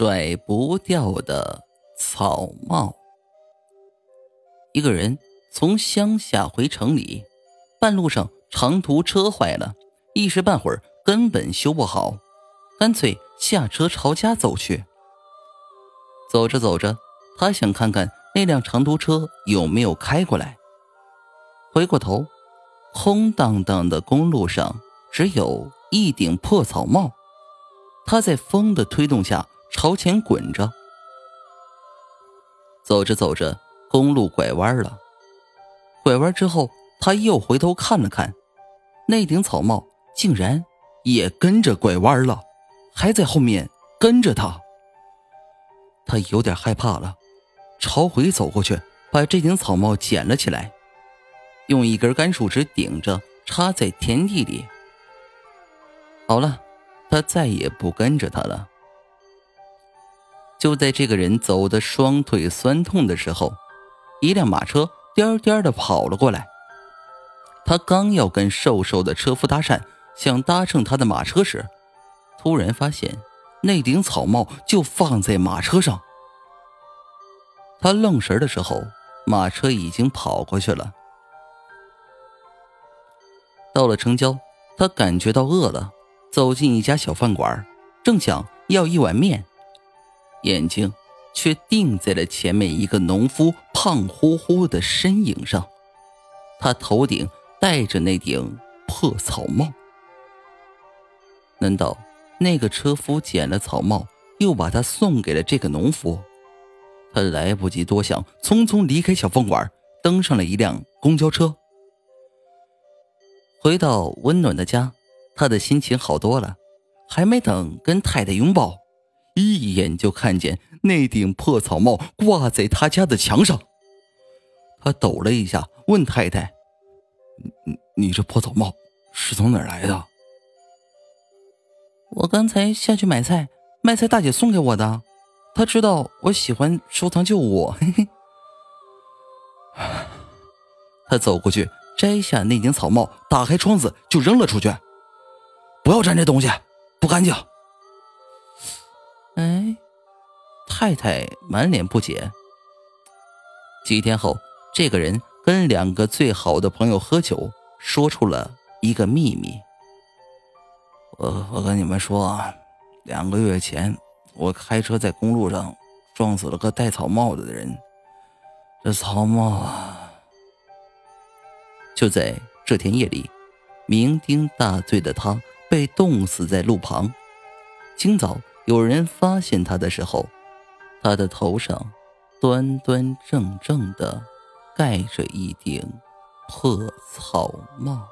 甩不掉的草帽。一个人从乡下回城里，半路上长途车坏了，一时半会儿根本修不好，干脆下车朝家走去。走着走着，他想看看那辆长途车有没有开过来。回过头，空荡荡的公路上只有一顶破草帽。他在风的推动下朝前滚着，走着走着，公路拐弯了。拐弯之后，他又回头看了看，那顶草帽竟然也跟着拐弯了，还在后面跟着他。他有点害怕了，朝回走过去，把这顶草帽捡了起来，用一根干树枝顶着，插在田地里。好了。他再也不跟着他了。就在这个人走的双腿酸痛的时候，一辆马车颠颠的跑了过来。他刚要跟瘦瘦的车夫搭讪，想搭乘他的马车时，突然发现那顶草帽就放在马车上。他愣神的时候，马车已经跑过去了。到了城郊，他感觉到饿了。走进一家小饭馆，正想要一碗面，眼睛却定在了前面一个农夫胖乎乎的身影上。他头顶戴着那顶破草帽。难道那个车夫捡了草帽，又把它送给了这个农夫？他来不及多想，匆匆离开小饭馆，登上了一辆公交车，回到温暖的家。他的心情好多了，还没等跟太太拥抱，一眼就看见那顶破草帽挂在他家的墙上。他抖了一下，问太太：“你你这破草帽是从哪儿来的？”“我刚才下去买菜，卖菜大姐送给我的。她知道我喜欢收藏旧物。”嘿嘿。他走过去，摘下那顶草帽，打开窗子就扔了出去。不要沾这东西，不干净。哎，太太满脸不解。几天后，这个人跟两个最好的朋友喝酒，说出了一个秘密。我我跟你们说，两个月前，我开车在公路上撞死了个戴草帽子的人。这草帽啊，就在这天夜里，酩酊大醉的他。被冻死在路旁。今早有人发现他的时候，他的头上端端正正的盖着一顶破草帽。